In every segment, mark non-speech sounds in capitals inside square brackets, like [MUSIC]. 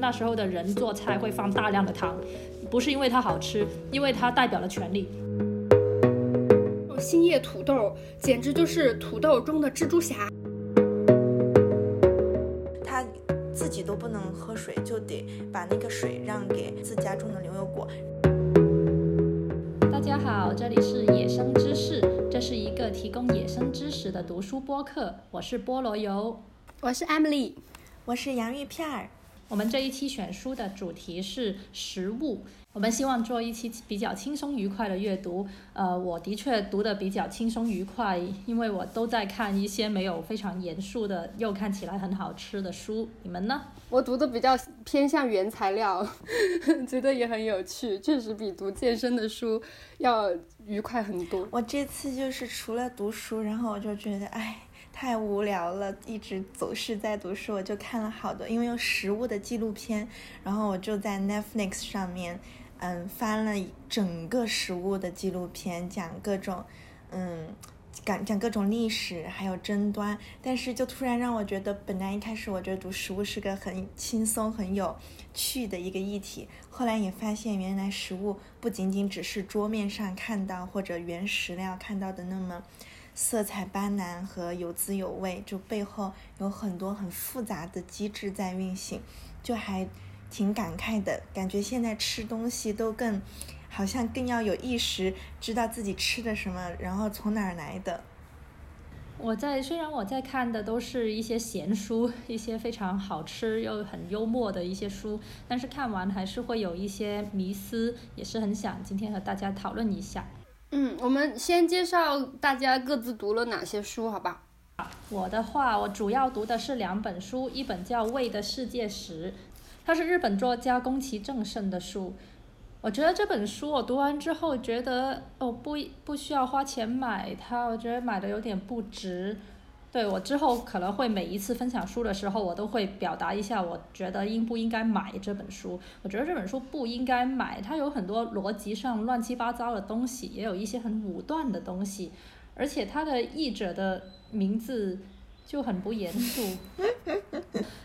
那时候的人做菜会放大量的糖，不是因为它好吃，因为它代表了权力。新叶土豆简直就是土豆中的蜘蛛侠。他自己都不能喝水，就得把那个水让给自家种的牛油果。大家好，这里是野生知识，这是一个提供野生知识的读书播客，我是菠萝油，我是 Emily，我是洋芋片儿。我们这一期选书的主题是食物，我们希望做一期比较轻松愉快的阅读。呃，我的确读的比较轻松愉快，因为我都在看一些没有非常严肃的又看起来很好吃的书。你们呢？我读的比较偏向原材料，[LAUGHS] 觉得也很有趣，确实比读健身的书要愉快很多。我这次就是除了读书，然后我就觉得，哎。太无聊了，一直总是在读书，我就看了好多，因为有食物的纪录片，然后我就在 Netflix 上面，嗯，翻了整个食物的纪录片，讲各种，嗯，讲讲各种历史，还有争端，但是就突然让我觉得，本来一开始我觉得读食物是个很轻松、很有趣的一个议题，后来也发现原来食物不仅仅只是桌面上看到或者原食料看到的那么。色彩斑斓和有滋有味，就背后有很多很复杂的机制在运行，就还挺感慨的。感觉现在吃东西都更，好像更要有意识，知道自己吃的什么，然后从哪儿来的。我在虽然我在看的都是一些闲书，一些非常好吃又很幽默的一些书，但是看完还是会有一些迷思，也是很想今天和大家讨论一下。嗯，我们先介绍大家各自读了哪些书，好吧？我的话，我主要读的是两本书，一本叫《胃的世界史》，它是日本作家宫崎正胜的书。我觉得这本书我读完之后，觉得哦不不需要花钱买它，我觉得买的有点不值。对我之后可能会每一次分享书的时候，我都会表达一下，我觉得应不应该买这本书。我觉得这本书不应该买，它有很多逻辑上乱七八糟的东西，也有一些很武断的东西，而且它的译者的名字就很不严肃。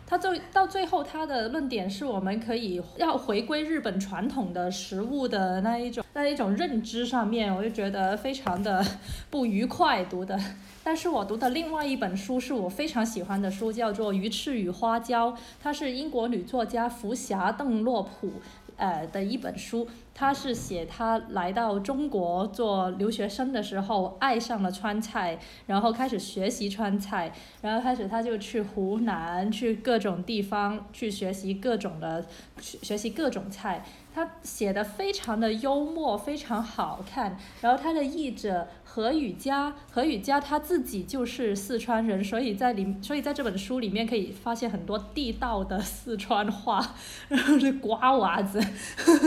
他最到最后，他的论点是我们可以要回归日本传统的食物的那一种那一种认知上面，我就觉得非常的 [LAUGHS] 不愉快读的。但是我读的另外一本书是我非常喜欢的书，叫做《鱼翅与花椒》，它是英国女作家福霞·邓洛普，呃的一本书。她是写她来到中国做留学生的时候，爱上了川菜，然后开始学习川菜，然后开始她就去湖南，去各种地方去学习各种的学习各种菜。他写的非常的幽默，非常好看。然后他的译者何雨佳，何雨佳他自己就是四川人，所以在里，所以在这本书里面可以发现很多地道的四川话，然后是瓜娃子。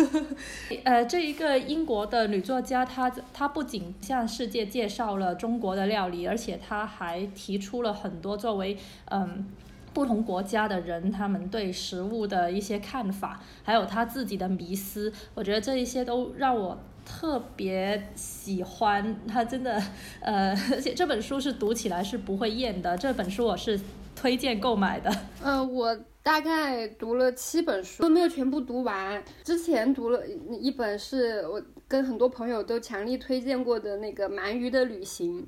[LAUGHS] 呃，这一个英国的女作家，她她不仅向世界介绍了中国的料理，而且她还提出了很多作为嗯。不同国家的人，他们对食物的一些看法，还有他自己的迷思，我觉得这一些都让我特别喜欢。他真的，呃，而 [LAUGHS] 且这本书是读起来是不会厌的。这本书我是推荐购买的。呃，我大概读了七本书，都没有全部读完。之前读了一本，是我跟很多朋友都强力推荐过的那个《鳗鱼的旅行》。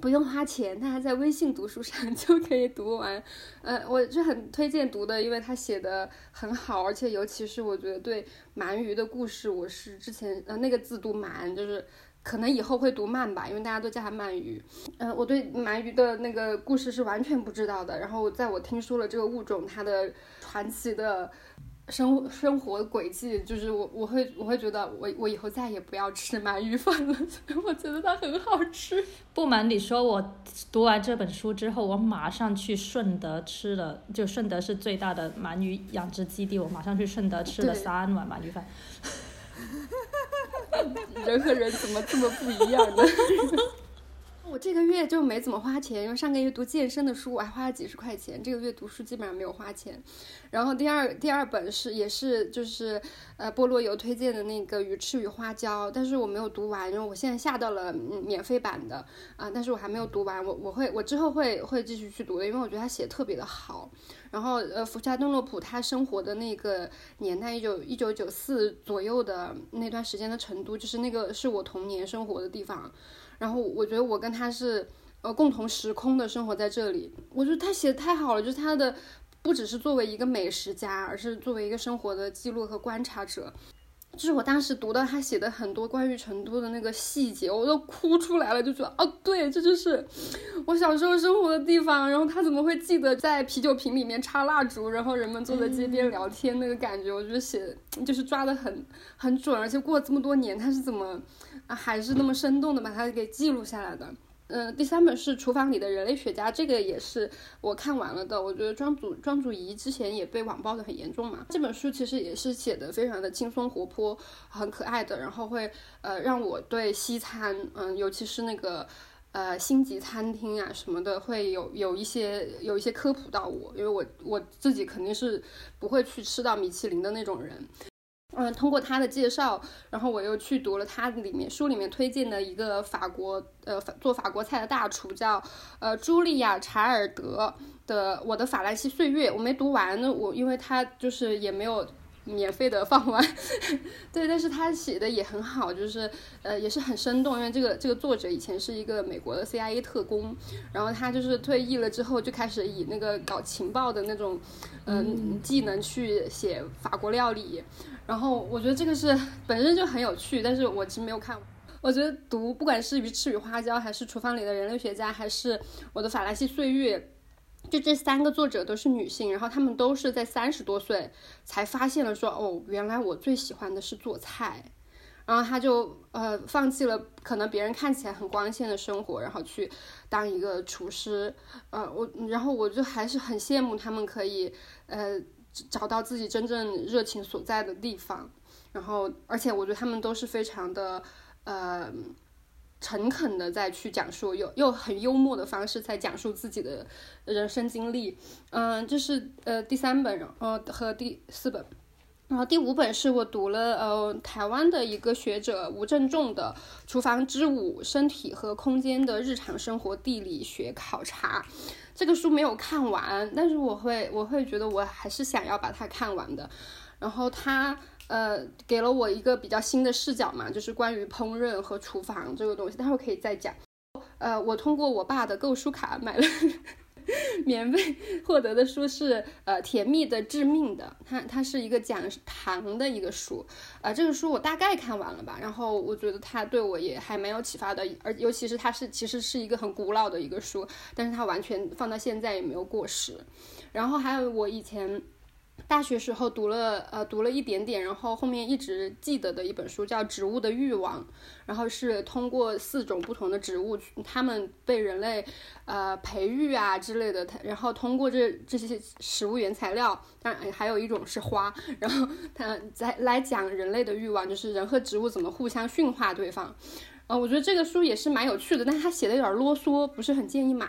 不用花钱，大家在微信读书上 [LAUGHS] 就可以读完。呃，我是很推荐读的，因为他写的很好，而且尤其是我觉得对鳗鱼的故事，我是之前呃那个字读鳗，就是可能以后会读鳗吧，因为大家都叫它鳗鱼。呃，我对鳗鱼的那个故事是完全不知道的，然后在我听说了这个物种它的传奇的。生生活轨迹就是我我会我会觉得我我以后再也不要吃鳗鱼饭了，[LAUGHS] 我觉得它很好吃。不瞒你说，我读完这本书之后，我马上去顺德吃了，就顺德是最大的鳗鱼养殖基地，我马上去顺德吃了三碗鳗鱼饭。[LAUGHS] [LAUGHS] 人和人怎么这么不一样呢？我这个月就没怎么花钱，因为上个月读健身的书我还花了几十块钱，这个月读书基本上没有花钱。然后第二第二本是也是就是呃菠萝油推荐的那个《鱼翅与花椒》，但是我没有读完，因为我现在下到了免费版的啊，但是我还没有读完，我我会我之后会会继续去读的，因为我觉得他写的特别的好。然后呃福恰顿洛普他生活的那个年代一九一九九四左右的那段时间的成都，就是那个是我童年生活的地方。然后我觉得我跟他是呃共同时空的生活在这里，我觉得他写的太好了，就是他的不只是作为一个美食家，而是作为一个生活的记录和观察者。就是我当时读到他写的很多关于成都的那个细节，我都哭出来了，就觉得哦，对，这就是我小时候生活的地方。然后他怎么会记得在啤酒瓶里面插蜡烛，然后人们坐在街边聊天那个感觉？我觉得写就是抓的很很准，而且过了这么多年，他是怎么？啊，还是那么生动的把它给记录下来的。嗯，第三本是《厨房里的人类学家》，这个也是我看完了的。我觉得庄祖庄祖仪之前也被网暴的很严重嘛，这本书其实也是写的非常的轻松活泼，很可爱的，然后会呃让我对西餐，嗯，尤其是那个呃星级餐厅啊什么的，会有有一些有一些科普到我，因为我我自己肯定是不会去吃到米其林的那种人。嗯，通过他的介绍，然后我又去读了他里面书里面推荐的一个法国呃做法国菜的大厨，叫呃茱莉亚查尔德的《我的法兰西岁月》，我没读完，我因为他就是也没有。免费的放完，[LAUGHS] 对，但是他写的也很好，就是呃也是很生动，因为这个这个作者以前是一个美国的 CIA 特工，然后他就是退役了之后就开始以那个搞情报的那种嗯。技能去写法国料理，然后我觉得这个是本身就很有趣，但是我其实没有看，我觉得读不管是鱼翅与花椒，还是厨房里的人类学家，还是我的法兰西岁月。就这三个作者都是女性，然后她们都是在三十多岁才发现了说，哦，原来我最喜欢的是做菜，然后她就呃放弃了可能别人看起来很光鲜的生活，然后去当一个厨师，呃，我然后我就还是很羡慕她们可以呃找到自己真正热情所在的地方，然后而且我觉得她们都是非常的呃。诚恳的再去讲述，又又很幽默的方式在讲述自己的人生经历。嗯，这是呃第三本，呃和第四本，然后第五本是我读了呃台湾的一个学者吴正仲的《厨房之舞：身体和空间的日常生活地理学考察》。这个书没有看完，但是我会我会觉得我还是想要把它看完的。然后他。呃，给了我一个比较新的视角嘛，就是关于烹饪和厨房这个东西，待会可以再讲。呃，我通过我爸的购书卡买了 [LAUGHS] 免费获得的书是呃《甜蜜的致命的》，它它是一个讲糖的一个书。呃，这个书我大概看完了吧，然后我觉得它对我也还蛮有启发的，而尤其是它是其实是一个很古老的一个书，但是它完全放到现在也没有过时。然后还有我以前。大学时候读了，呃，读了一点点，然后后面一直记得的一本书叫《植物的欲望》，然后是通过四种不同的植物，它们被人类，呃，培育啊之类的，它然后通过这这些食物原材料，当然还有一种是花，然后它在来讲人类的欲望，就是人和植物怎么互相驯化对方。呃，我觉得这个书也是蛮有趣的，但是他写的有点啰嗦，不是很建议买。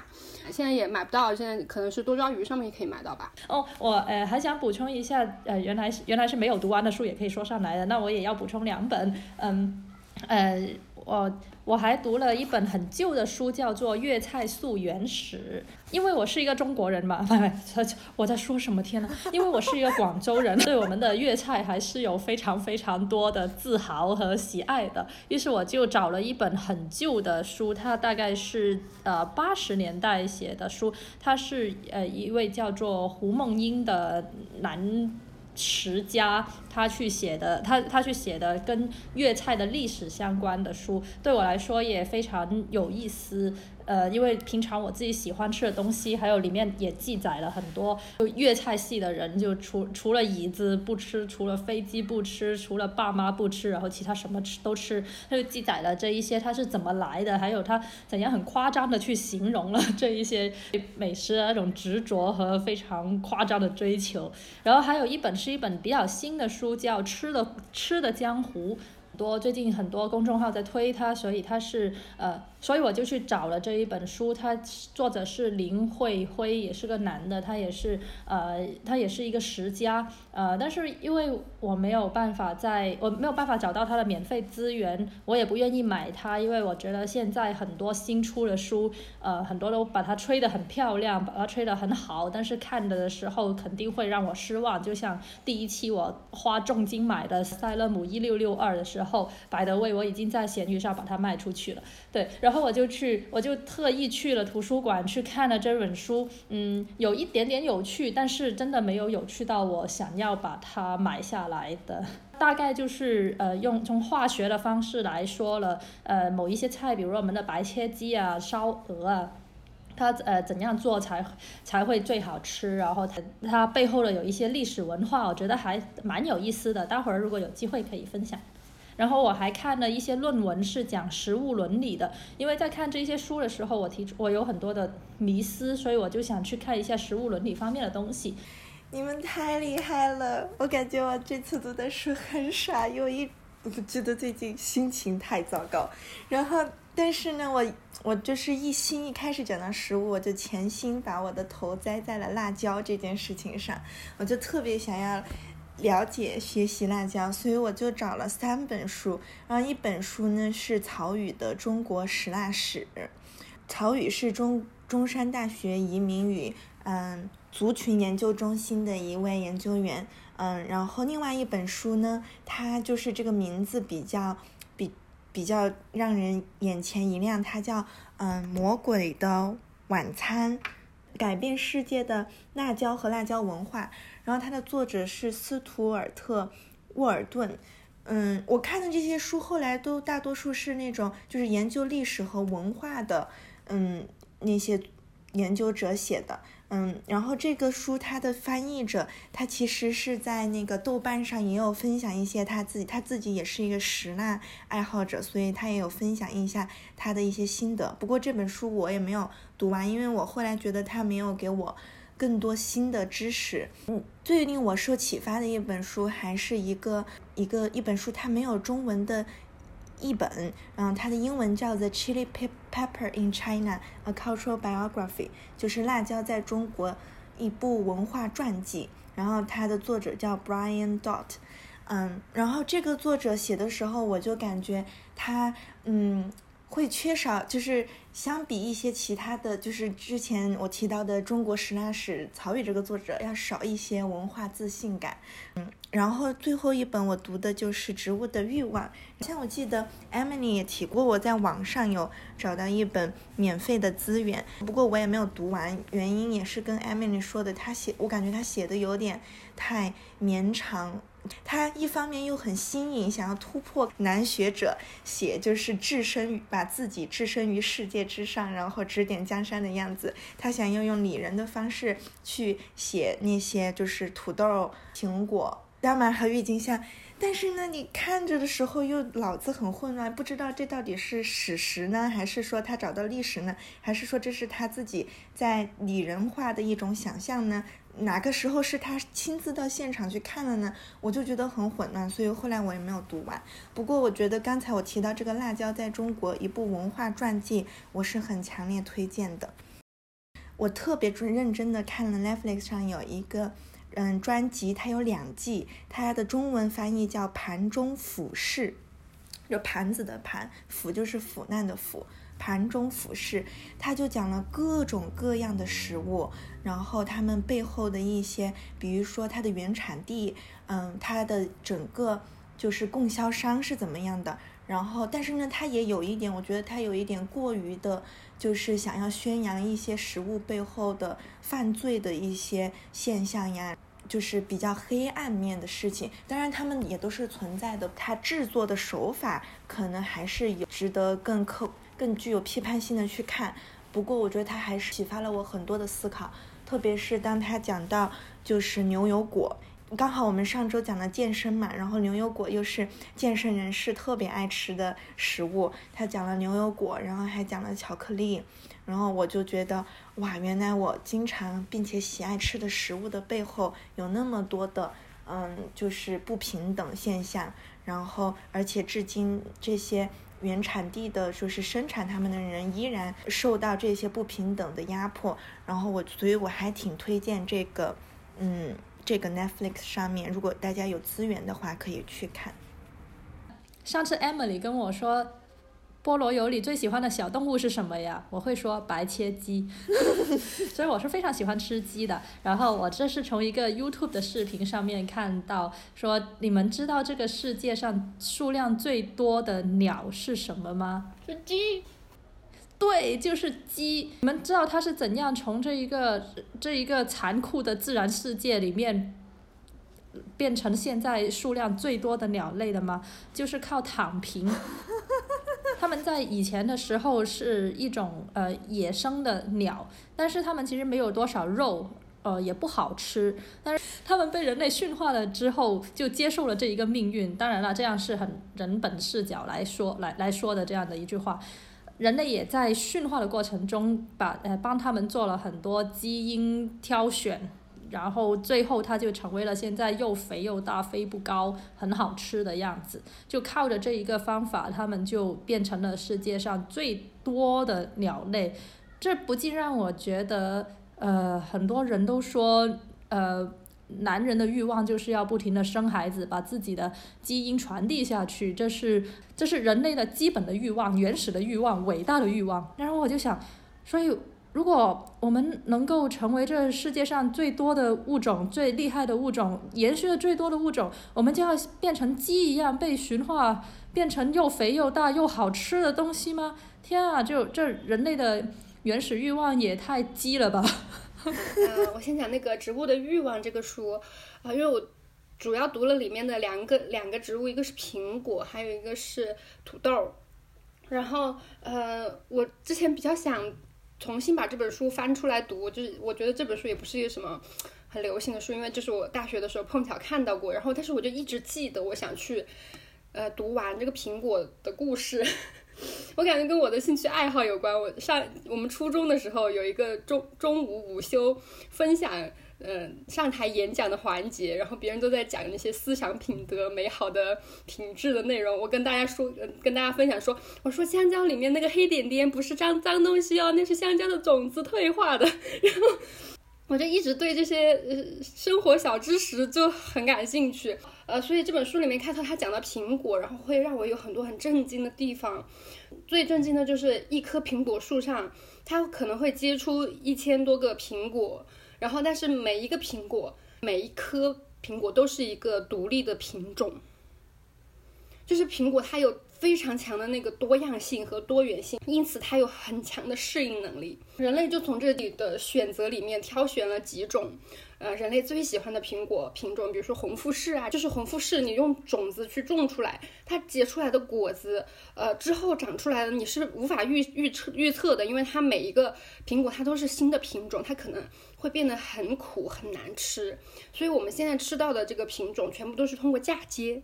现在也买不到，现在可能是多抓鱼上面也可以买到吧。哦，我呃还想补充一下，呃，原来原来是没有读完的书也可以说上来的，那我也要补充两本，嗯，呃。我我还读了一本很旧的书，叫做《粤菜溯源史》。因为我是一个中国人嘛，[LAUGHS] 我在说什么天呐？因为我是一个广州人，[LAUGHS] 对我们的粤菜还是有非常非常多的自豪和喜爱的。于是我就找了一本很旧的书，它大概是呃八十年代写的书，它是呃一位叫做胡梦英的男。持家，他去写的，他他去写的跟粤菜的历史相关的书，对我来说也非常有意思。呃，因为平常我自己喜欢吃的东西，还有里面也记载了很多粤菜系的人，就除除了椅子不吃，除了飞机不吃，除了爸妈不吃，然后其他什么吃都吃，他就记载了这一些他是怎么来的，还有他怎样很夸张的去形容了这一些美食的那种执着和非常夸张的追求。然后还有一本是一本比较新的书，叫《吃的吃的江湖》。多最近很多公众号在推它，所以它是呃所以我就去找了这一本书，它作者是林慧辉，也是个男的，他也是呃，他也是一个十佳，呃，但是因为我没有办法在，我没有办法找到他的免费资源，我也不愿意买它，因为我觉得现在很多新出的书，呃，很多都把它吹得很漂亮，把它吹得很好，但是看的时候肯定会让我失望，就像第一期我花重金买的《塞勒姆一六六二》的时候，然后百德味我已经在闲鱼上把它卖出去了，对，然后。然后我就去，我就特意去了图书馆去看了这本书，嗯，有一点点有趣，但是真的没有有趣到我想要把它买下来的。大概就是呃，用从化学的方式来说了，呃，某一些菜，比如我们的白切鸡啊、烧鹅啊，它呃怎样做才才会最好吃，然后它它背后的有一些历史文化，我觉得还蛮有意思的。待会儿如果有机会可以分享。然后我还看了一些论文，是讲食物伦理的。因为在看这些书的时候，我提出我有很多的迷思，所以我就想去看一下食物伦理方面的东西。你们太厉害了！我感觉我这次读的书很傻，因为我觉得最近心情太糟糕。然后，但是呢，我我就是一心一开始讲到食物，我就潜心把我的头栽在了辣椒这件事情上，我就特别想要。了解学习辣椒，所以我就找了三本书，然后一本书呢是曹禺的《中国食辣史》，曹禺是中中山大学移民与嗯族群研究中心的一位研究员，嗯，然后另外一本书呢，它就是这个名字比较比比较让人眼前一亮，它叫嗯魔鬼的晚餐，改变世界的辣椒和辣椒文化。然后它的作者是斯图尔特·沃尔顿，嗯，我看的这些书后来都大多数是那种就是研究历史和文化的，嗯，那些研究者写的，嗯，然后这个书它的翻译者他其实是在那个豆瓣上也有分享一些他自己，他自己也是一个食辣爱好者，所以他也有分享一下他的一些心得。不过这本书我也没有读完，因为我后来觉得他没有给我。更多新的知识，嗯，最令我受启发的一本书还是一个一个一本书，它没有中文的译本，嗯，它的英文叫 The Chili Pepper in China: A Cultural Biography，就是辣椒在中国一部文化传记，然后它的作者叫 Brian Dot，嗯，然后这个作者写的时候，我就感觉他，嗯。会缺少，就是相比一些其他的就是之前我提到的中国史，那史曹禺这个作者要少一些文化自信感，嗯，然后最后一本我读的就是《植物的欲望》，像我记得 Emily 也提过，我在网上有找到一本免费的资源，不过我也没有读完，原因也是跟 Emily 说的，他写我感觉他写的有点太绵长。他一方面又很新颖，想要突破男学者写就是置身于把自己置身于世界之上，然后指点江山的样子。他想要用拟人的方式去写那些就是土豆、苹果、当然和郁金香。但是呢，你看着的时候又脑子很混乱，不知道这到底是史实呢，还是说他找到历史呢，还是说这是他自己在拟人化的一种想象呢？哪个时候是他亲自到现场去看了呢？我就觉得很混乱，所以后来我也没有读完。不过我觉得刚才我提到这个辣椒在中国一部文化传记，我是很强烈推荐的。我特别认真的看了 Netflix 上有一个嗯专辑，它有两季，它的中文翻译叫《盘中俯视》，就盘子的盘，腐就是腐烂的腐。盘中俯视，它就讲了各种各样的食物，然后他们背后的一些，比如说它的原产地，嗯，它的整个就是供销商是怎么样的。然后，但是呢，它也有一点，我觉得它有一点过于的，就是想要宣扬一些食物背后的犯罪的一些现象呀，就是比较黑暗面的事情。当然，他们也都是存在的，他制作的手法可能还是有值得更客。更具有批判性的去看，不过我觉得他还是启发了我很多的思考，特别是当他讲到就是牛油果，刚好我们上周讲了健身嘛，然后牛油果又是健身人士特别爱吃的食物，他讲了牛油果，然后还讲了巧克力，然后我就觉得哇，原来我经常并且喜爱吃的食物的背后有那么多的嗯，就是不平等现象，然后而且至今这些。原产地的，就是生产他们的人依然受到这些不平等的压迫。然后我，所以我还挺推荐这个，嗯，这个 Netflix 上面，如果大家有资源的话，可以去看。上次 Emily 跟我说。菠萝油里最喜欢的小动物是什么呀？我会说白切鸡，[LAUGHS] 所以我是非常喜欢吃鸡的。然后我这是从一个 YouTube 的视频上面看到，说你们知道这个世界上数量最多的鸟是什么吗？是鸡。对，就是鸡。你们知道它是怎样从这一个这一个残酷的自然世界里面变成现在数量最多的鸟类的吗？就是靠躺平。[LAUGHS] 他们在以前的时候是一种呃野生的鸟，但是它们其实没有多少肉，呃也不好吃。但是它们被人类驯化了之后，就接受了这一个命运。当然了，这样是很人本视角来说来来说的这样的一句话。人类也在驯化的过程中，把呃帮他们做了很多基因挑选。然后最后，它就成为了现在又肥又大、飞不高、很好吃的样子。就靠着这一个方法，它们就变成了世界上最多的鸟类。这不禁让我觉得，呃，很多人都说，呃，男人的欲望就是要不停的生孩子，把自己的基因传递下去，这是这是人类的基本的欲望、原始的欲望、伟大的欲望。然后我就想，所以。如果我们能够成为这世界上最多的物种、最厉害的物种、延续的最多的物种，我们就要变成鸡一样被驯化，变成又肥又大又好吃的东西吗？天啊，就这人类的原始欲望也太鸡了吧！[LAUGHS] 呃，我先讲那个《植物的欲望》这个书啊，因为我主要读了里面的两个两个植物，一个是苹果，还有一个是土豆。然后呃，我之前比较想。重新把这本书翻出来读，就是我觉得这本书也不是一个什么很流行的书，因为就是我大学的时候碰巧看到过，然后但是我就一直记得我想去，呃，读完这个苹果的故事，[LAUGHS] 我感觉跟我的兴趣爱好有关。我上我们初中的时候有一个中中午午休分享。嗯，上台演讲的环节，然后别人都在讲那些思想品德、美好的品质的内容。我跟大家说，跟大家分享说，我说香蕉里面那个黑点点不是脏脏东西哦，那是香蕉的种子退化的。[LAUGHS] 然后我就一直对这些呃生活小知识就很感兴趣。呃，所以这本书里面开头他讲到苹果，然后会让我有很多很震惊的地方。最震惊的就是一棵苹果树上，它可能会结出一千多个苹果。然后，但是每一个苹果，每一颗苹果都是一个独立的品种，就是苹果它有非常强的那个多样性和多元性，因此它有很强的适应能力。人类就从这里的选择里面挑选了几种。呃，人类最喜欢的苹果品种，比如说红富士啊，就是红富士，你用种子去种出来，它结出来的果子，呃，之后长出来的你是无法预预测预测的，因为它每一个苹果它都是新的品种，它可能会变得很苦很难吃，所以我们现在吃到的这个品种全部都是通过嫁接，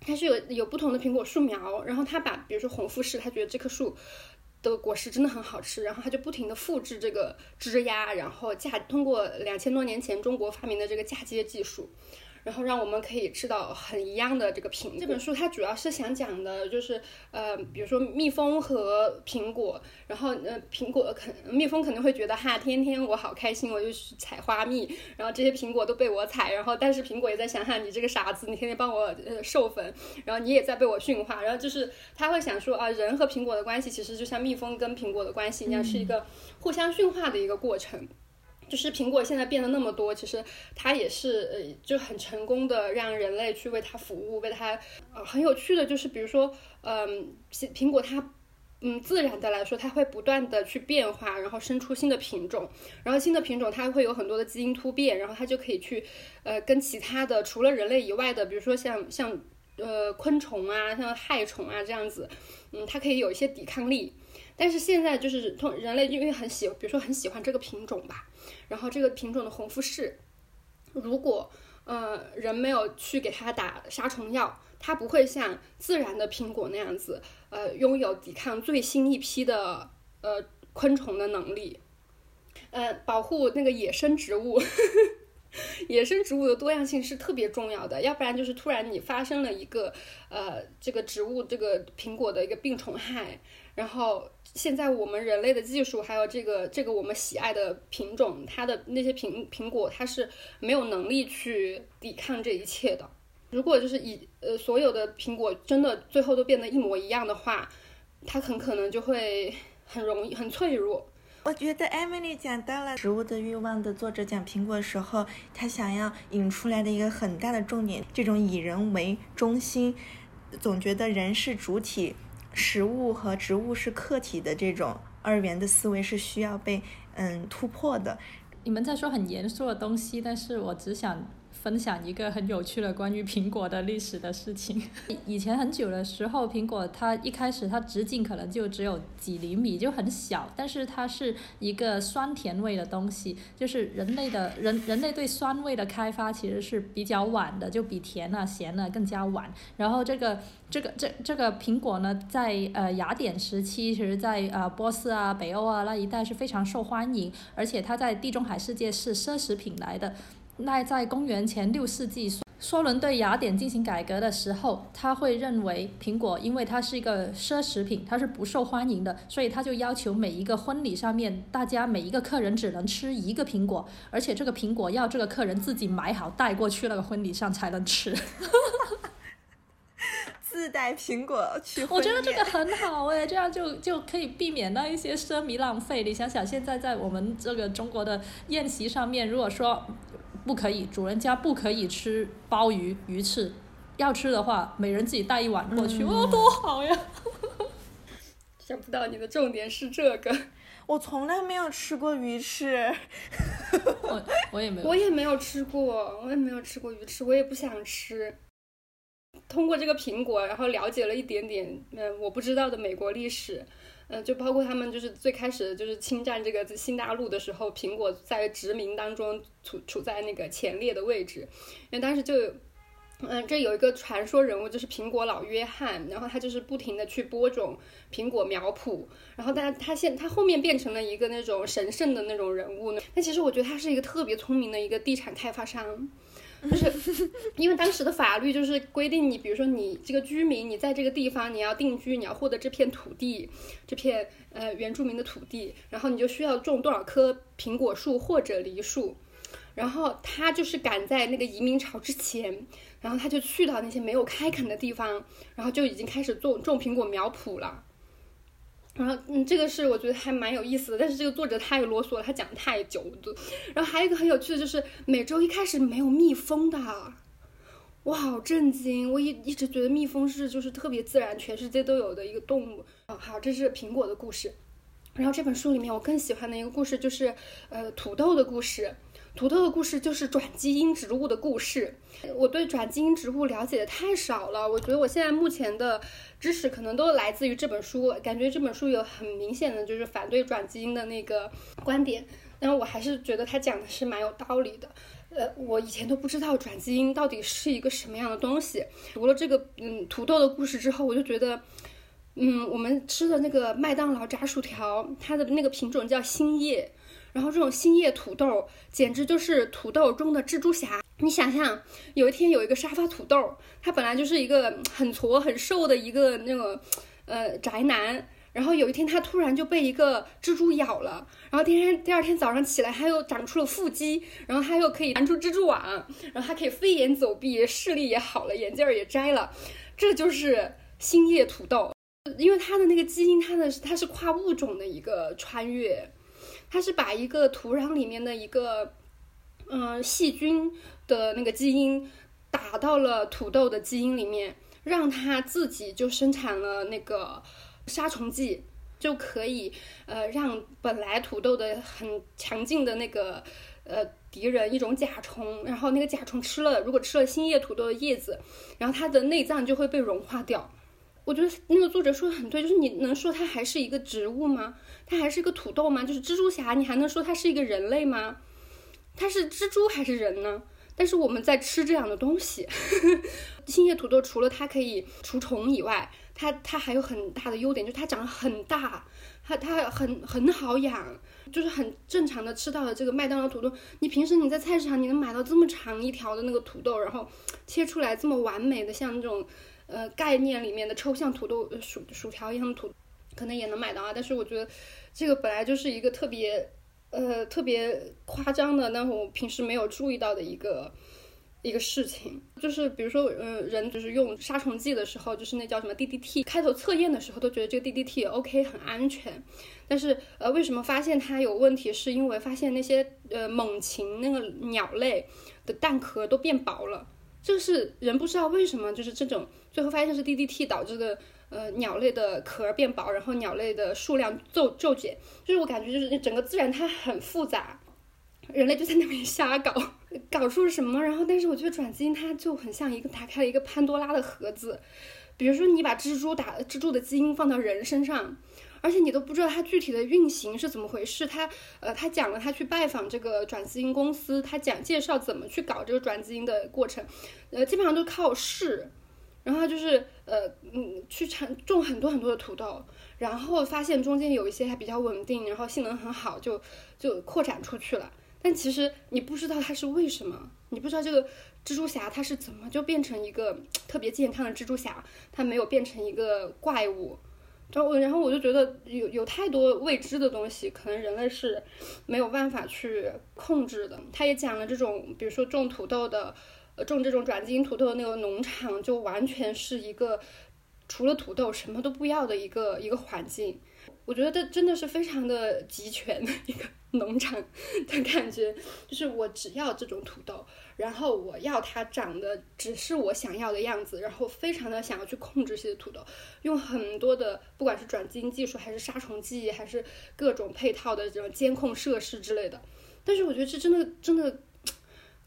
它是有有不同的苹果树苗，然后他把比如说红富士，他觉得这棵树。的果实真的很好吃，然后他就不停的复制这个枝丫，然后嫁通过两千多年前中国发明的这个嫁接技术。然后让我们可以吃到很一样的这个苹果。这本书它主要是想讲的就是，呃，比如说蜜蜂和苹果。然后，呃，苹果肯蜜蜂肯定会觉得哈，天天我好开心，我就去采花蜜，然后这些苹果都被我采。然后，但是苹果也在想哈，你这个傻子，你天天帮我呃授粉，然后你也在被我驯化。然后就是他会想说啊，人和苹果的关系其实就像蜜蜂跟苹果的关系一样，是一个互相驯化的一个过程。就是苹果现在变得那么多，其实它也是呃就很成功的让人类去为它服务，为它呃很有趣的就是比如说嗯苹苹果它嗯自然的来说它会不断的去变化，然后生出新的品种，然后新的品种它会有很多的基因突变，然后它就可以去呃跟其他的除了人类以外的，比如说像像呃昆虫啊像害虫啊这样子，嗯它可以有一些抵抗力。但是现在就是通人类因为很喜，比如说很喜欢这个品种吧，然后这个品种的红富士，如果呃人没有去给它打杀虫药，它不会像自然的苹果那样子，呃拥有抵抗最新一批的呃昆虫的能力，呃保护那个野生植物呵 [LAUGHS] 呵。野生植物的多样性是特别重要的，要不然就是突然你发生了一个呃这个植物这个苹果的一个病虫害，然后现在我们人类的技术还有这个这个我们喜爱的品种，它的那些苹苹果它是没有能力去抵抗这一切的。如果就是以呃所有的苹果真的最后都变得一模一样的话，它很可能就会很容易很脆弱。我觉得 Emily 讲到了《植物的欲望》的作者讲苹果的时候，他想要引出来的一个很大的重点，这种以人为中心，总觉得人是主体，食物和植物是客体的这种二元的思维是需要被嗯突破的。你们在说很严肃的东西，但是我只想。分享一个很有趣的关于苹果的历史的事情。[LAUGHS] 以前很久的时候，苹果它一开始它直径可能就只有几厘米，就很小。但是它是一个酸甜味的东西，就是人类的人人类对酸味的开发其实是比较晚的，就比甜啊咸啊更加晚。然后这个这个这这个苹果呢，在呃雅典时期，其实在呃波斯啊北欧啊那一带是非常受欢迎，而且它在地中海世界是奢侈品来的。那在公元前六世纪，梭伦对雅典进行改革的时候，他会认为苹果，因为它是一个奢侈品，它是不受欢迎的，所以他就要求每一个婚礼上面，大家每一个客人只能吃一个苹果，而且这个苹果要这个客人自己买好带过去那个婚礼上才能吃。[LAUGHS] 自带苹果去，我觉得这个很好哎，这样就就可以避免那一些奢靡浪费。你想想，现在在我们这个中国的宴席上面，如果说。不可以，主人家不可以吃鲍鱼、鱼翅，要吃的话，每人自己带一碗过去，哦，多好呀！[LAUGHS] 想不到你的重点是这个，我从来没有吃过鱼翅，我我也没有，我也没有吃过，我也没有吃过鱼翅，我也不想吃。通过这个苹果，然后了解了一点点，嗯，我不知道的美国历史。嗯，就包括他们就是最开始就是侵占这个新大陆的时候，苹果在殖民当中处处在那个前列的位置，因为当时就，嗯，这有一个传说人物就是苹果老约翰，然后他就是不停的去播种苹果苗圃，然后但他现他后面变成了一个那种神圣的那种人物呢，但其实我觉得他是一个特别聪明的一个地产开发商。就是因为当时的法律就是规定你，比如说你这个居民，你在这个地方你要定居，你要获得这片土地，这片呃原住民的土地，然后你就需要种多少棵苹果树或者梨树，然后他就是赶在那个移民潮之前，然后他就去到那些没有开垦的地方，然后就已经开始种种苹果苗圃了。然后，嗯，这个是我觉得还蛮有意思的，但是这个作者太啰嗦了，他讲太久了。然后还有一个很有趣的，就是美洲一开始没有蜜蜂的，我，好震惊！我一一直觉得蜜蜂是就是特别自然，全世界都有的一个动物。哦，好，这是苹果的故事。然后这本书里面我更喜欢的一个故事就是，呃，土豆的故事。土豆的故事就是转基因植物的故事。我对转基因植物了解的太少了，我觉得我现在目前的知识可能都来自于这本书。感觉这本书有很明显的就是反对转基因的那个观点，但我还是觉得他讲的是蛮有道理的。呃，我以前都不知道转基因到底是一个什么样的东西。读了这个嗯土豆的故事之后，我就觉得，嗯，我们吃的那个麦当劳炸薯条，它的那个品种叫新叶。然后这种星叶土豆简直就是土豆中的蜘蛛侠。你想想，有一天有一个沙发土豆，他本来就是一个很矬很瘦的一个那个呃宅男，然后有一天他突然就被一个蜘蛛咬了，然后第二天第二天早上起来他又长出了腹肌，然后他又可以弹出蜘蛛网，然后他可以飞檐走壁，视力也好了，眼镜儿也摘了，这就是星叶土豆，因为它的那个基因，它的它是跨物种的一个穿越。它是把一个土壤里面的一个，嗯，细菌的那个基因打到了土豆的基因里面，让它自己就生产了那个杀虫剂，就可以呃让本来土豆的很强劲的那个呃敌人一种甲虫，然后那个甲虫吃了，如果吃了新叶土豆的叶子，然后它的内脏就会被融化掉。我觉得那个作者说的很对，就是你能说它还是一个植物吗？它还是一个土豆吗？就是蜘蛛侠，你还能说它是一个人类吗？它是蜘蛛还是人呢？但是我们在吃这样的东西，[LAUGHS] 新叶土豆除了它可以除虫以外，它它还有很大的优点，就是它长得很大，它它很很好养，就是很正常的吃到的这个麦当劳土豆。你平时你在菜市场你能买到这么长一条的那个土豆，然后切出来这么完美的，像那种呃概念里面的抽象土豆薯薯条一样的土，可能也能买到啊。但是我觉得这个本来就是一个特别呃特别夸张的，但我平时没有注意到的一个。一个事情，就是比如说，呃，人就是用杀虫剂的时候，就是那叫什么 DDT，开头测验的时候都觉得这个 DDT OK 很安全，但是呃，为什么发现它有问题？是因为发现那些呃猛禽那个鸟类的蛋壳都变薄了，就是人不知道为什么，就是这种最后发现是 DDT 导致的，呃，鸟类的壳变薄，然后鸟类的数量骤骤减，就是我感觉就是整个自然它很复杂。人类就在那边瞎搞，搞出什么？然后，但是我觉得转基因它就很像一个打开了一个潘多拉的盒子。比如说，你把蜘蛛打蜘蛛的基因放到人身上，而且你都不知道它具体的运行是怎么回事。他呃，他讲了他去拜访这个转基因公司，他讲介绍怎么去搞这个转基因的过程，呃，基本上都靠试。然后就是呃嗯，去产种很多很多的土豆，然后发现中间有一些还比较稳定，然后性能很好，就就扩展出去了。但其实你不知道它是为什么，你不知道这个蜘蛛侠它是怎么就变成一个特别健康的蜘蛛侠，它没有变成一个怪物。然后，然后我就觉得有有太多未知的东西，可能人类是没有办法去控制的。他也讲了这种，比如说种土豆的，种这种转基因土豆的那个农场，就完全是一个除了土豆什么都不要的一个一个环境。我觉得这真的是非常的集权的一个。[LAUGHS] 农场的感觉，就是我只要这种土豆，然后我要它长得只是我想要的样子，然后非常的想要去控制这些土豆，用很多的不管是转基因技术，还是杀虫剂，还是各种配套的这种监控设施之类的。但是我觉得这真的真的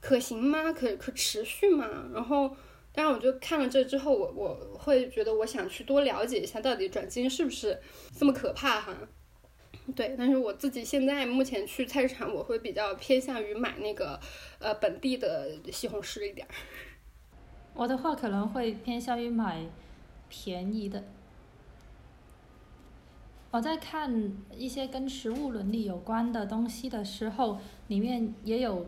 可行吗？可可持续吗？然后，当然我就看了这之后，我我会觉得我想去多了解一下，到底转基因是不是这么可怕哈？对，但是我自己现在目前去菜市场，我会比较偏向于买那个，呃，本地的西红柿一点。我的话可能会偏向于买便宜的。我在看一些跟食物伦理有关的东西的时候，里面也有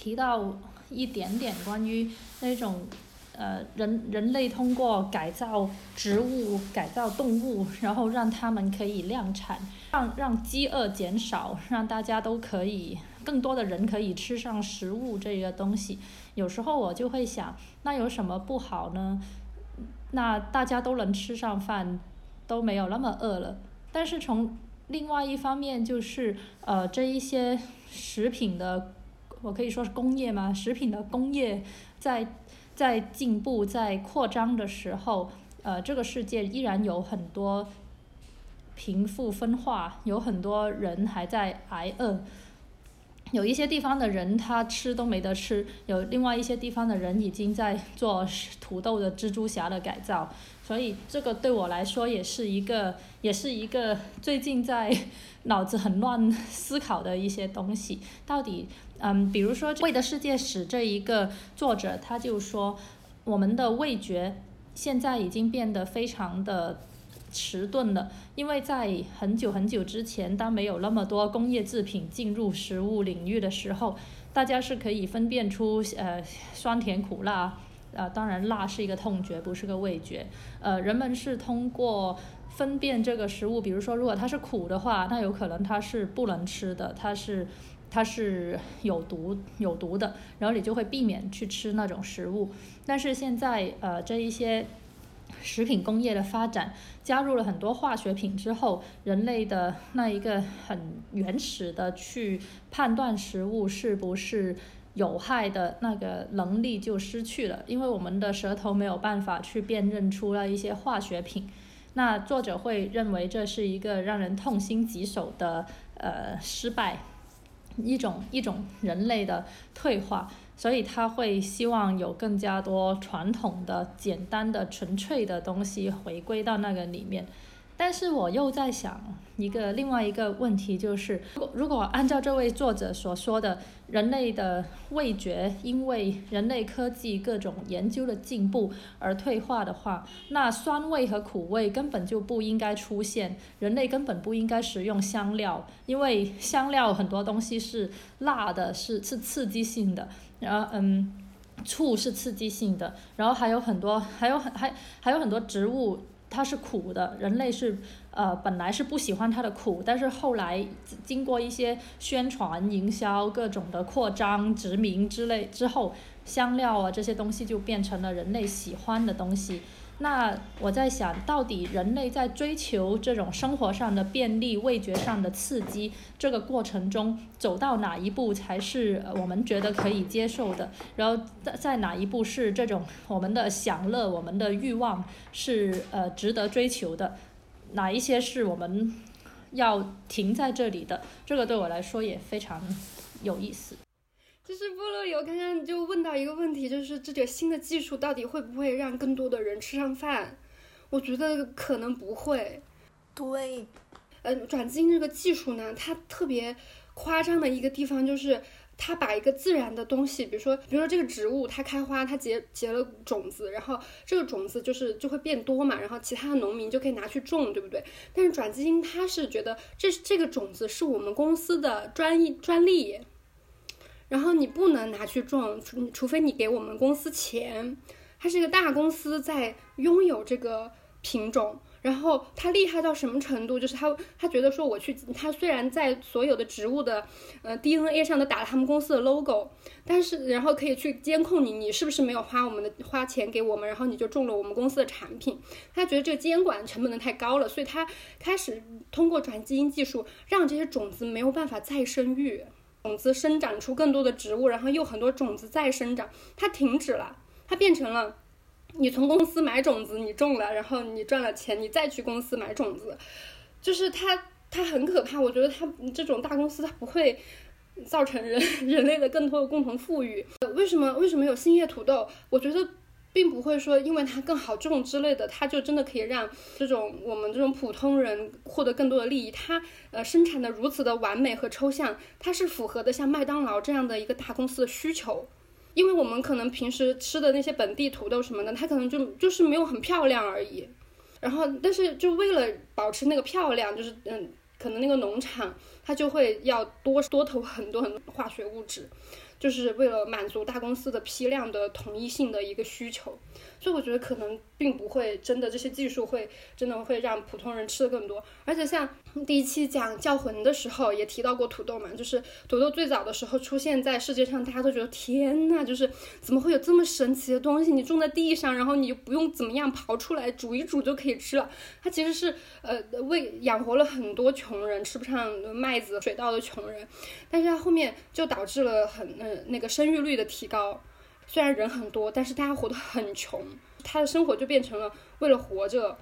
提到一点点关于那种。呃，人人类通过改造植物、改造动物，然后让他们可以量产，让让饥饿减少，让大家都可以更多的人可以吃上食物这个东西。有时候我就会想，那有什么不好呢？那大家都能吃上饭，都没有那么饿了。但是从另外一方面，就是呃，这一些食品的，我可以说是工业吗？食品的工业在。在进步、在扩张的时候，呃，这个世界依然有很多贫富分化，有很多人还在挨饿。有一些地方的人他吃都没得吃，有另外一些地方的人已经在做土豆的蜘蛛侠的改造。所以这个对我来说也是一个，也是一个最近在脑子很乱思考的一些东西，到底。嗯，比如说《胃的世界史》这一个作者，他就说，我们的味觉现在已经变得非常的迟钝了，因为在很久很久之前，当没有那么多工业制品进入食物领域的时候，大家是可以分辨出呃酸甜苦辣，呃当然辣是一个痛觉，不是个味觉，呃人们是通过分辨这个食物，比如说如果它是苦的话，那有可能它是不能吃的，它是。它是有毒有毒的，然后你就会避免去吃那种食物。但是现在呃这一些食品工业的发展，加入了很多化学品之后，人类的那一个很原始的去判断食物是不是有害的那个能力就失去了，因为我们的舌头没有办法去辨认出了一些化学品。那作者会认为这是一个让人痛心疾首的呃失败。一种一种人类的退化，所以他会希望有更加多传统的、简单的、纯粹的东西回归到那个里面。但是我又在想一个另外一个问题，就是如果如果按照这位作者所说的，人类的味觉因为人类科技各种研究的进步而退化的话，那酸味和苦味根本就不应该出现，人类根本不应该食用香料，因为香料很多东西是辣的，是是刺激性的，然后嗯，醋是刺激性的，然后还有很多还有很还还有很多植物。它是苦的，人类是呃本来是不喜欢它的苦，但是后来经过一些宣传、营销、各种的扩张、殖民之类之后，香料啊这些东西就变成了人类喜欢的东西。那我在想，到底人类在追求这种生活上的便利、味觉上的刺激这个过程中，走到哪一步才是我们觉得可以接受的？然后在在哪一步是这种我们的享乐、我们的欲望是呃值得追求的？哪一些是我们要停在这里的？这个对我来说也非常有意思。就是菠萝油刚刚就问到一个问题，就是这个新的技术到底会不会让更多的人吃上饭？我觉得可能不会。对，嗯，转基因这个技术呢，它特别夸张的一个地方就是，它把一个自然的东西，比如说，比如说这个植物它开花，它结结了种子，然后这个种子就是就会变多嘛，然后其他的农民就可以拿去种，对不对？但是转基因它是觉得这这个种子是我们公司的专一专利。然后你不能拿去种，除除非你给我们公司钱。它是一个大公司在拥有这个品种，然后它厉害到什么程度？就是他他觉得说我去，他虽然在所有的植物的呃 DNA 上都打了他们公司的 logo，但是然后可以去监控你，你是不是没有花我们的花钱给我们，然后你就种了我们公司的产品。他觉得这个监管成本的太高了，所以他开始通过转基因技术让这些种子没有办法再生育。种子生长出更多的植物，然后又很多种子再生长，它停止了，它变成了，你从公司买种子，你种了，然后你赚了钱，你再去公司买种子，就是它，它很可怕。我觉得它这种大公司，它不会造成人人类的更多的共同富裕。为什么？为什么有兴业土豆？我觉得。并不会说，因为它更好种之类的，它就真的可以让这种我们这种普通人获得更多的利益。它呃生产的如此的完美和抽象，它是符合的像麦当劳这样的一个大公司的需求。因为我们可能平时吃的那些本地土豆什么的，它可能就就是没有很漂亮而已。然后，但是就为了保持那个漂亮，就是嗯，可能那个农场它就会要多多投很多很多化学物质。就是为了满足大公司的批量的统一性的一个需求，所以我觉得可能并不会真的这些技术会真的会让普通人吃的更多。而且像第一期讲教魂的时候也提到过土豆嘛，就是土豆最早的时候出现在世界上，大家都觉得天呐，就是怎么会有这么神奇的东西？你种在地上，然后你就不用怎么样刨出来煮一煮就可以吃了。它其实是呃为养活了很多穷人吃不上麦子水稻的穷人，但是它后面就导致了很嗯。那个生育率的提高，虽然人很多，但是大家活得很穷，他的生活就变成了为了活着，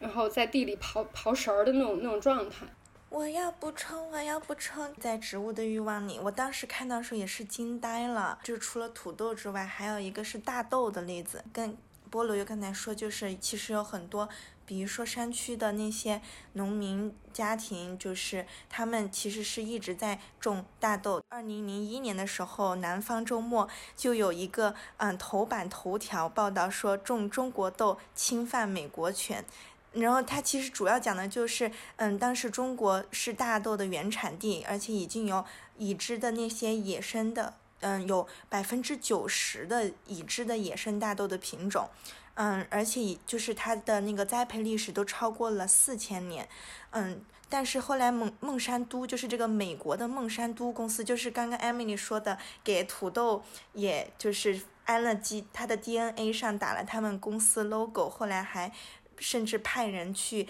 然后在地里刨刨食儿的那种那种状态。我要补充，我要补充，在植物的欲望里，我当时看到的时候也是惊呆了。就是除了土豆之外，还有一个是大豆的例子，跟菠萝又刚才说，就是其实有很多。比如说山区的那些农民家庭，就是他们其实是一直在种大豆。二零零一年的时候，《南方周末》就有一个嗯头版头条报道说种中国豆侵犯美国权，然后它其实主要讲的就是嗯当时中国是大豆的原产地，而且已经有已知的那些野生的嗯有百分之九十的已知的野生大豆的品种。嗯，而且就是它的那个栽培历史都超过了四千年，嗯，但是后来孟孟山都就是这个美国的孟山都公司，就是刚刚 Emily 说的，给土豆也就是安了基，它的 DNA 上打了他们公司 logo，后来还甚至派人去，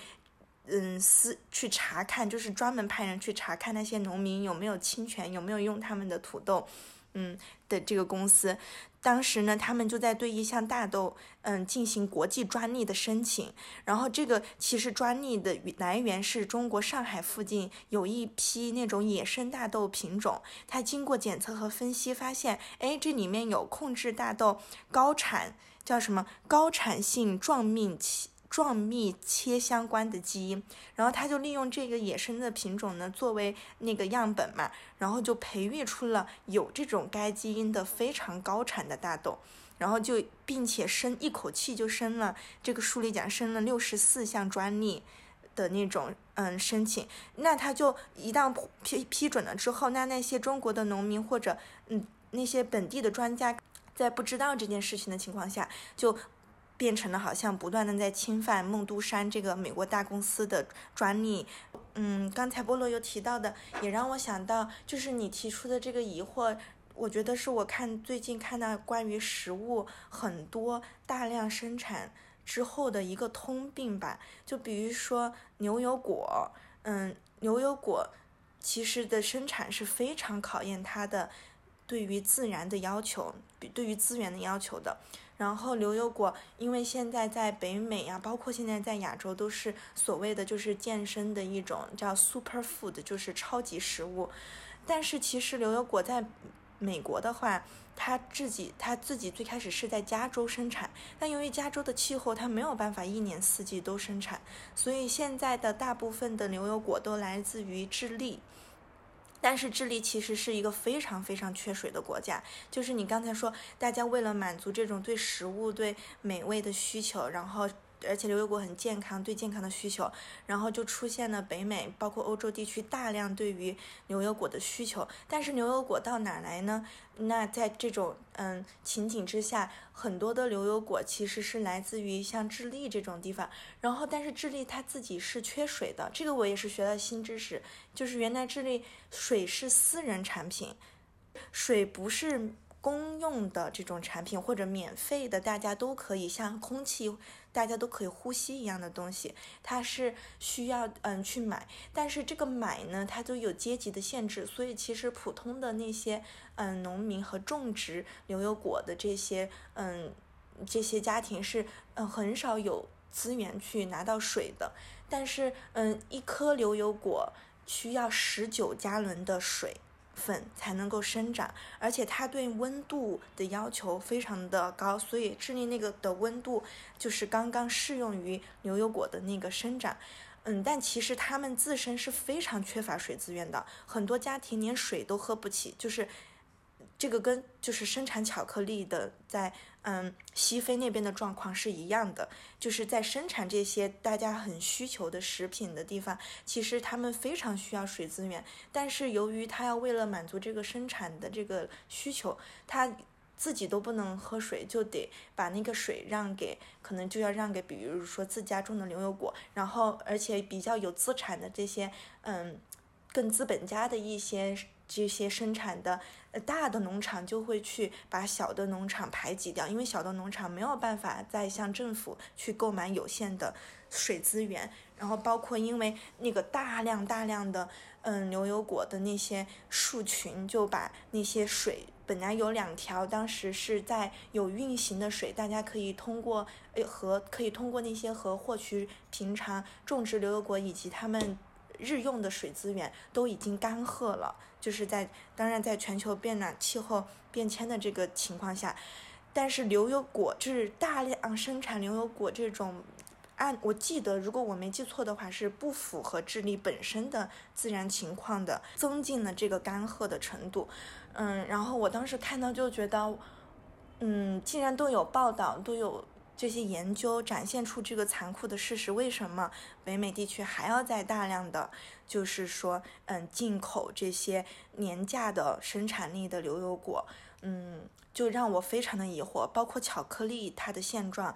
嗯，私去查看，就是专门派人去查看那些农民有没有侵权，有没有用他们的土豆，嗯的这个公司。当时呢，他们就在对一项大豆，嗯，进行国际专利的申请。然后这个其实专利的来源是中国上海附近有一批那种野生大豆品种，它经过检测和分析发现，哎，这里面有控制大豆高产，叫什么高产性状命期。壮密切相关的基因，然后他就利用这个野生的品种呢作为那个样本嘛，然后就培育出了有这种该基因的非常高产的大豆，然后就并且申一口气就申了这个书里讲申了六十四项专利的那种嗯申请，那他就一旦批批准了之后，那那些中国的农民或者嗯那些本地的专家在不知道这件事情的情况下就。变成了好像不断的在侵犯孟都山这个美国大公司的专利。嗯，刚才菠萝有提到的，也让我想到，就是你提出的这个疑惑，我觉得是我看最近看到关于食物很多大量生产之后的一个通病吧。就比如说牛油果，嗯，牛油果其实的生产是非常考验它的对于自然的要求，对于资源的要求的。然后牛油果，因为现在在北美呀，包括现在在亚洲，都是所谓的就是健身的一种叫 super food，就是超级食物。但是其实牛油果在美国的话，它自己它自己最开始是在加州生产，但由于加州的气候，它没有办法一年四季都生产，所以现在的大部分的牛油果都来自于智利。但是智利其实是一个非常非常缺水的国家，就是你刚才说，大家为了满足这种对食物、对美味的需求，然后。而且牛油果很健康，对健康的需求，然后就出现了北美，包括欧洲地区大量对于牛油果的需求。但是牛油果到哪来呢？那在这种嗯情景之下，很多的牛油果其实是来自于像智利这种地方。然后，但是智利它自己是缺水的，这个我也是学到新知识，就是原来智利水是私人产品，水不是。公用的这种产品或者免费的，大家都可以像空气，大家都可以呼吸一样的东西，它是需要嗯去买，但是这个买呢，它都有阶级的限制，所以其实普通的那些嗯农民和种植牛油果的这些嗯这些家庭是嗯很少有资源去拿到水的，但是嗯一颗牛油果需要十九加仑的水。粉才能够生长，而且它对温度的要求非常的高，所以智利那个的温度就是刚刚适用于牛油果的那个生长。嗯，但其实他们自身是非常缺乏水资源的，很多家庭连水都喝不起，就是。这个跟就是生产巧克力的在嗯西非那边的状况是一样的，就是在生产这些大家很需求的食品的地方，其实他们非常需要水资源，但是由于他要为了满足这个生产的这个需求，他自己都不能喝水，就得把那个水让给可能就要让给比如说自家种的牛油果，然后而且比较有资产的这些嗯更资本家的一些。这些生产的呃大的农场就会去把小的农场排挤掉，因为小的农场没有办法再向政府去购买有限的水资源，然后包括因为那个大量大量的嗯牛油果的那些树群，就把那些水本来有两条，当时是在有运行的水，大家可以通过呃河可以通过那些河获取平常种植牛油果以及他们。日用的水资源都已经干涸了，就是在当然在全球变暖、气候变迁的这个情况下，但是牛油果就是大量生产牛油果这种，按我记得如果我没记错的话是不符合智利本身的自然情况的，增进了这个干涸的程度。嗯，然后我当时看到就觉得，嗯，既然都有报道，都有。这些研究展现出这个残酷的事实：为什么北美地区还要在大量的，就是说，嗯，进口这些廉价的生产力的牛油果？嗯，就让我非常的疑惑。包括巧克力，它的现状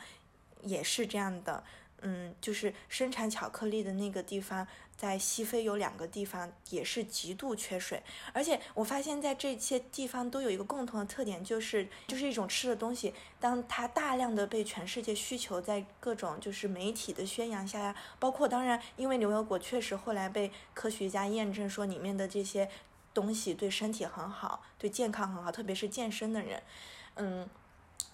也是这样的。嗯，就是生产巧克力的那个地方，在西非有两个地方也是极度缺水，而且我发现，在这些地方都有一个共同的特点，就是就是一种吃的东西，当它大量的被全世界需求，在各种就是媒体的宣扬下呀，包括当然，因为牛油果确实后来被科学家验证说里面的这些东西对身体很好，对健康很好，特别是健身的人，嗯。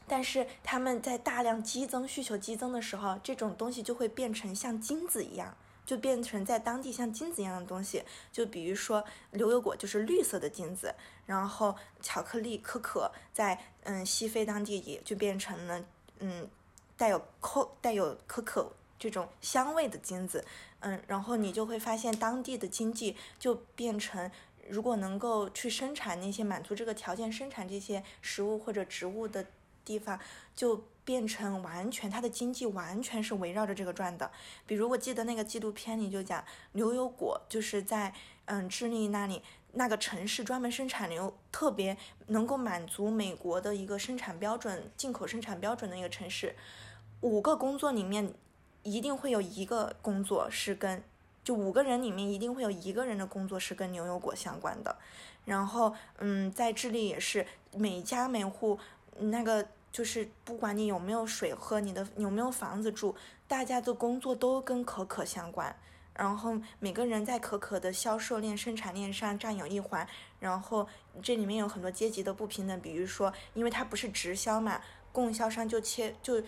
但是他们在大量激增需求激增的时候，这种东西就会变成像金子一样，就变成在当地像金子一样的东西。就比如说牛油果就是绿色的金子，然后巧克力可可在嗯西非当地也就变成了嗯带有可带有可可这种香味的金子，嗯，然后你就会发现当地的经济就变成，如果能够去生产那些满足这个条件生产这些食物或者植物的地方，就变成完全它的经济完全是围绕着这个转的。比如我记得那个纪录片里就讲牛油果就是在嗯智利那里。那个城市专门生产牛，特别能够满足美国的一个生产标准、进口生产标准的一个城市。五个工作里面，一定会有一个工作是跟，就五个人里面一定会有一个人的工作是跟牛油果相关的。然后，嗯，在智利也是每家每户，那个就是不管你有没有水喝，你的有没有房子住，大家的工作都跟可可相关。然后每个人在可可的销售链、生产链上占有一环，然后这里面有很多阶级的不平等，比如说，因为它不是直销嘛，供销商就切就，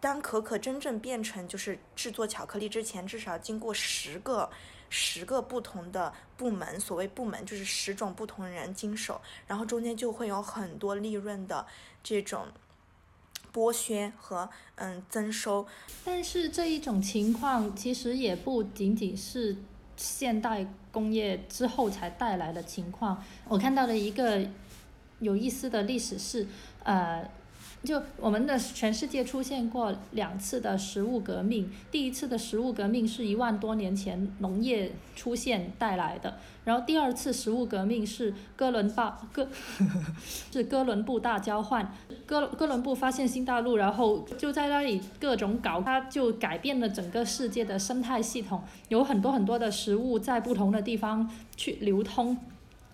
当可可真正变成就是制作巧克力之前，至少经过十个十个不同的部门，所谓部门就是十种不同人经手，然后中间就会有很多利润的这种。剥削和嗯增收，但是这一种情况其实也不仅仅是现代工业之后才带来的情况。我看到了一个有意思的历史是，呃。就我们的全世界出现过两次的食物革命，第一次的食物革命是一万多年前农业出现带来的，然后第二次食物革命是哥伦巴哥 [LAUGHS] 是哥伦布大交换，哥哥伦布发现新大陆，然后就在那里各种搞，它就改变了整个世界的生态系统，有很多很多的食物在不同的地方去流通，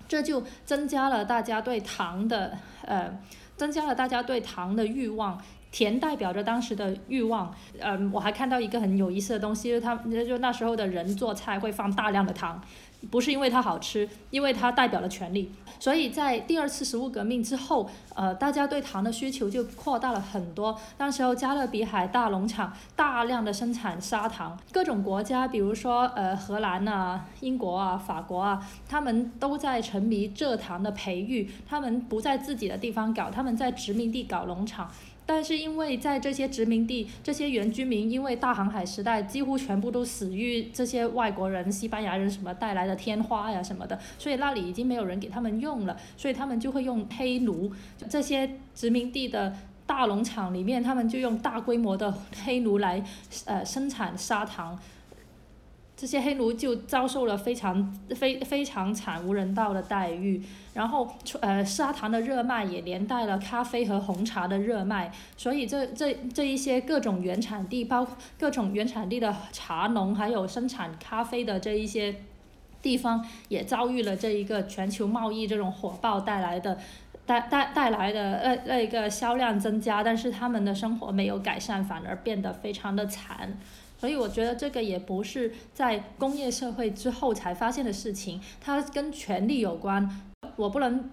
这就增加了大家对糖的呃。增加了大家对糖的欲望，甜代表着当时的欲望。嗯，我还看到一个很有意思的东西，就是他就那时候的人做菜会放大量的糖。不是因为它好吃，因为它代表了权力。所以在第二次食物革命之后，呃，大家对糖的需求就扩大了很多。当时候加勒比海大农场大量的生产砂糖，各种国家，比如说呃荷兰啊、英国啊、法国啊，他们都在沉迷蔗糖的培育。他们不在自己的地方搞，他们在殖民地搞农场。但是因为在这些殖民地，这些原居民因为大航海时代几乎全部都死于这些外国人、西班牙人什么带来的天花呀什么的，所以那里已经没有人给他们用了，所以他们就会用黑奴。这些殖民地的大农场里面，他们就用大规模的黑奴来呃生产砂糖。这些黑奴就遭受了非常非非常惨无人道的待遇，然后呃砂糖的热卖也连带了咖啡和红茶的热卖，所以这这这一些各种原产地，包括各种原产地的茶农，还有生产咖啡的这一些地方，也遭遇了这一个全球贸易这种火爆带来的带带带来的那那个销量增加，但是他们的生活没有改善，反而变得非常的惨。所以我觉得这个也不是在工业社会之后才发现的事情，它跟权力有关。我不能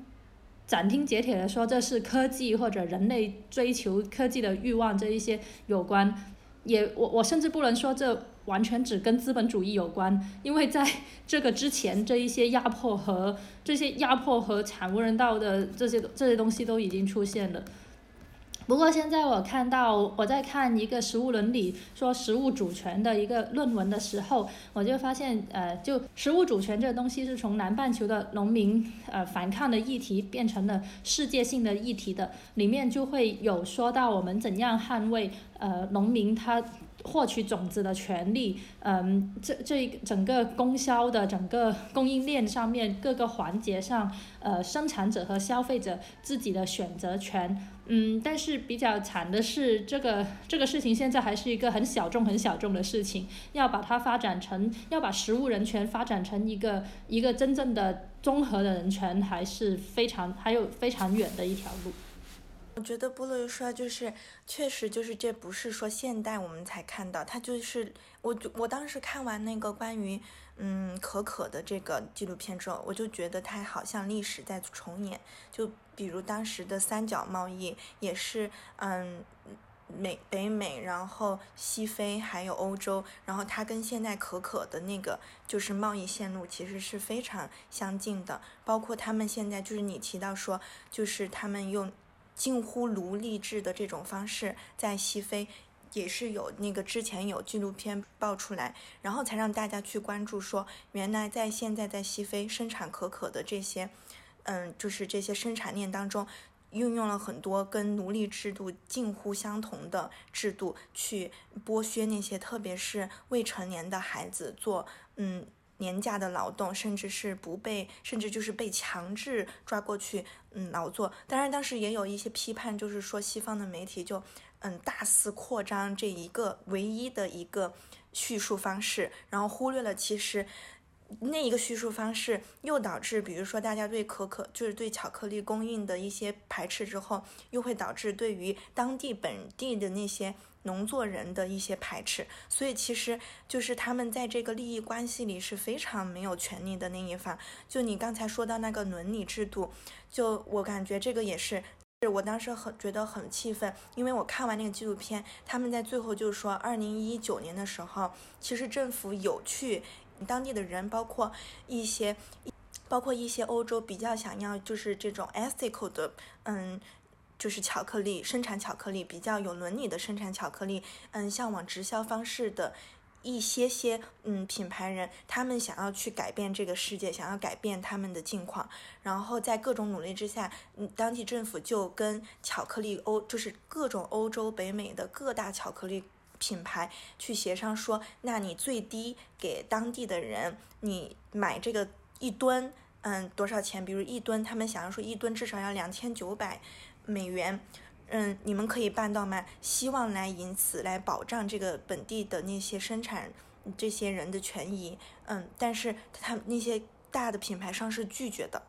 斩钉截铁的说这是科技或者人类追求科技的欲望这一些有关，也我我甚至不能说这完全只跟资本主义有关，因为在这个之前这一些压迫和这些压迫和惨无人道的这些这些东西都已经出现了。不过现在我看到我在看一个食物伦理说食物主权的一个论文的时候，我就发现，呃，就食物主权这个东西是从南半球的农民呃反抗的议题变成了世界性的议题的，里面就会有说到我们怎样捍卫呃农民他。获取种子的权利，嗯，这这一整个供销的整个供应链上面各个环节上，呃，生产者和消费者自己的选择权，嗯，但是比较惨的是，这个这个事情现在还是一个很小众、很小众的事情，要把它发展成，要把食物人权发展成一个一个真正的综合的人权，还是非常还有非常远的一条路。我觉得波洛说就是，确实就是这不是说现代我们才看到，它就是我我当时看完那个关于嗯可可的这个纪录片之后，我就觉得它好像历史在重演，就比如当时的三角贸易也是嗯美北美，然后西非还有欧洲，然后它跟现在可可的那个就是贸易线路其实是非常相近的，包括他们现在就是你提到说就是他们用。近乎奴隶制的这种方式，在西非也是有那个之前有纪录片爆出来，然后才让大家去关注说，原来在现在在西非生产可可的这些，嗯，就是这些生产链当中，运用了很多跟奴隶制度近乎相同的制度，去剥削那些特别是未成年的孩子做，嗯。廉价的劳动，甚至是不被，甚至就是被强制抓过去，嗯，劳作。当然，当时也有一些批判，就是说西方的媒体就，嗯，大肆扩张这一个唯一的一个叙述方式，然后忽略了其实那一个叙述方式又导致，比如说大家对可可，就是对巧克力供应的一些排斥之后，又会导致对于当地本地的那些。农作人的一些排斥，所以其实就是他们在这个利益关系里是非常没有权利的那一方。就你刚才说到那个伦理制度，就我感觉这个也是，是我当时很觉得很气愤，因为我看完那个纪录片，他们在最后就是说，二零一九年的时候，其实政府有去当地的人，包括一些，包括一些欧洲比较想要就是这种 ethical 的，嗯。就是巧克力生产巧克力比较有伦理的生产巧克力，嗯，向往直销方式的一些些嗯品牌人，他们想要去改变这个世界，想要改变他们的境况，然后在各种努力之下，嗯，当地政府就跟巧克力欧就是各种欧洲、北美的各大巧克力品牌去协商说，那你最低给当地的人，你买这个一吨，嗯，多少钱？比如一吨，他们想要说一吨至少要两千九百。美元，嗯，你们可以办到吗？希望来以此来保障这个本地的那些生产这些人的权益，嗯，但是他那些大的品牌商是拒绝的。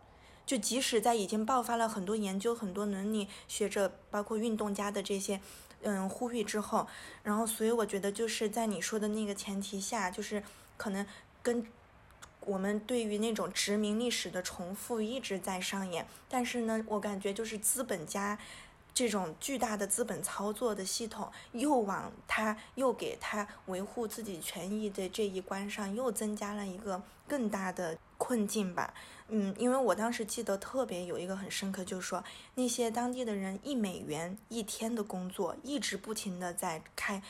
就即使在已经爆发了很多研究、很多伦理学者、包括运动家的这些嗯呼吁之后，然后所以我觉得就是在你说的那个前提下，就是可能跟。我们对于那种殖民历史的重复一直在上演，但是呢，我感觉就是资本家这种巨大的资本操作的系统，又往他又给他维护自己权益的这一关上又增加了一个更大的困境吧。嗯，因为我当时记得特别有一个很深刻，就是说那些当地的人一美元一天的工作，一直不停的在开。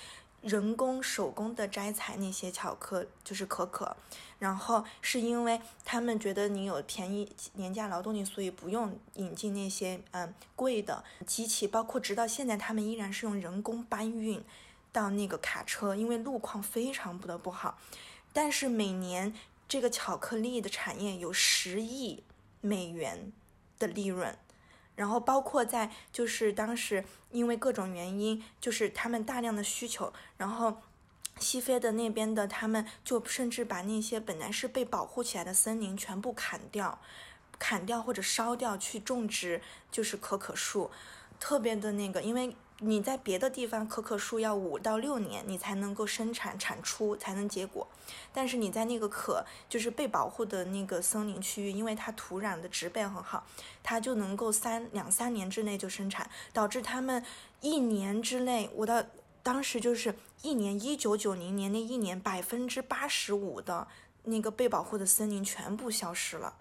人工手工的摘采那些巧克就是可可，然后是因为他们觉得你有便宜廉价劳动力，所以不用引进那些嗯贵的机器，包括直到现在他们依然是用人工搬运到那个卡车，因为路况非常不得不好。但是每年这个巧克力的产业有十亿美元的利润。然后包括在就是当时因为各种原因，就是他们大量的需求，然后西非的那边的他们就甚至把那些本来是被保护起来的森林全部砍掉，砍掉或者烧掉去种植就是可可树，特别的那个因为。你在别的地方，可可树要五到六年，你才能够生产产出，才能结果。但是你在那个可就是被保护的那个森林区域，因为它土壤的植被很好，它就能够三两三年之内就生产，导致他们一年之内，我的当时就是一年一九九零年那一年，百分之八十五的那个被保护的森林全部消失了。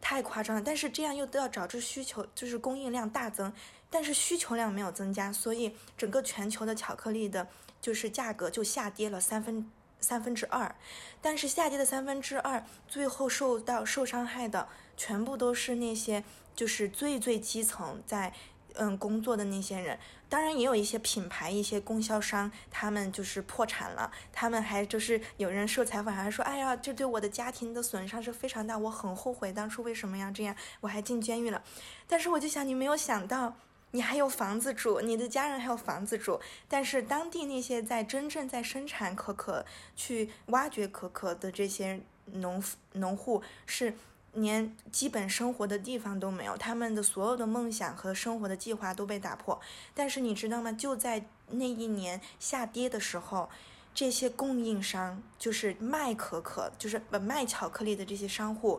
太夸张了，但是这样又都要导致需求，就是供应量大增，但是需求量没有增加，所以整个全球的巧克力的，就是价格就下跌了三分三分之二，但是下跌的三分之二，最后受到受伤害的全部都是那些就是最最基层在。嗯，工作的那些人，当然也有一些品牌、一些供销商，他们就是破产了。他们还就是有人受采访还说：“哎呀，这对我的家庭的损伤是非常大，我很后悔当初为什么要这样，我还进监狱了。”但是我就想，你没有想到，你还有房子住，你的家人还有房子住。但是当地那些在真正在生产可可、去挖掘可可的这些农农户是。连基本生活的地方都没有，他们的所有的梦想和生活的计划都被打破。但是你知道吗？就在那一年下跌的时候，这些供应商，就是卖可可，就是不卖巧克力的这些商户，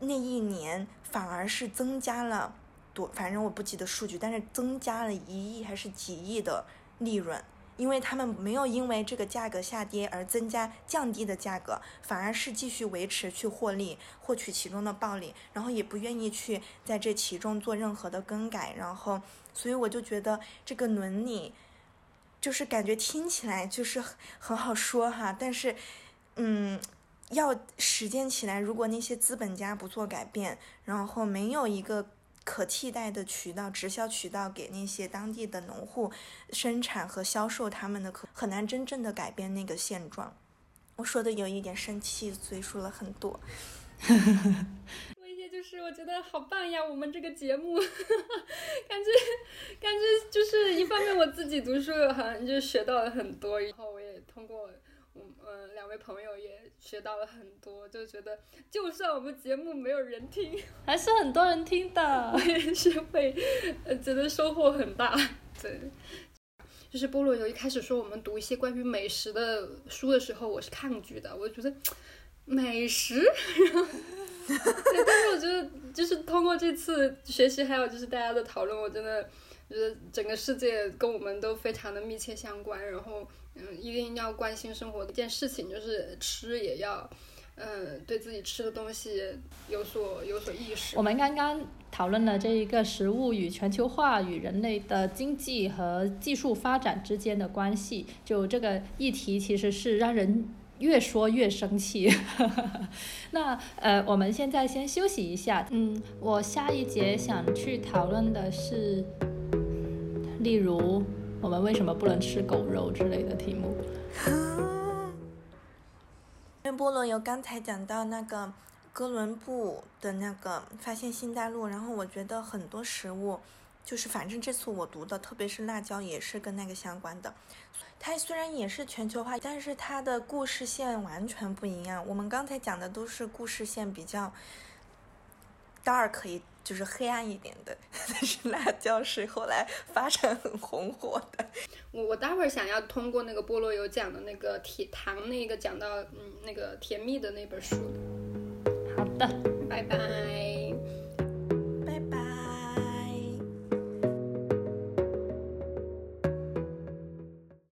那一年反而是增加了多，反正我不记得数据，但是增加了一亿还是几亿的利润。因为他们没有因为这个价格下跌而增加降低的价格，反而是继续维持去获利，获取其中的暴利，然后也不愿意去在这其中做任何的更改，然后，所以我就觉得这个伦理就是感觉听起来就是很好说哈，但是，嗯，要实践起来，如果那些资本家不做改变，然后没有一个可替代的渠道、直销渠道给那些当地的农户生产和销售他们的，可很难真正的改变那个现状。我说的有一点生气，所以说了很多。[LAUGHS] 说一些就是我觉得好棒呀，我们这个节目，[LAUGHS] 感觉感觉就是一方面我自己读书好像就学到了很多，然后我也通过我嗯两位朋友也学到了很多，就觉得就算我们节目没有人听，[LAUGHS] 还是很多人听的，我也是会呃觉得收获很大。[LAUGHS] 对，就是菠萝油一开始说我们读一些关于美食的书的时候，我是抗拒的，我觉得。美食，[LAUGHS] 但是我觉得就是通过这次学习，还有就是大家的讨论，我真的觉得整个世界跟我们都非常的密切相关。然后，嗯，一定要关心生活的一件事情，就是吃也要，嗯，对自己吃的东西有所有所意识。我们刚刚讨论了这一个食物与全球化与人类的经济和技术发展之间的关系，就这个议题其实是让人。越说越生气，[LAUGHS] 那呃，我们现在先休息一下。嗯，我下一节想去讨论的是，例如我们为什么不能吃狗肉之类的题目。因为菠萝油刚才讲到那个哥伦布的那个发现新大陆，然后我觉得很多食物，就是反正这次我读的，特别是辣椒也是跟那个相关的。它虽然也是全球化，但是它的故事线完全不一样。我们刚才讲的都是故事线比较 dark 一，就是黑暗一点的，但是辣椒是后来发展很红火的。我我待会儿想要通过那个菠萝油讲的那个甜糖那个讲到嗯那个甜蜜的那本书。好的，拜拜。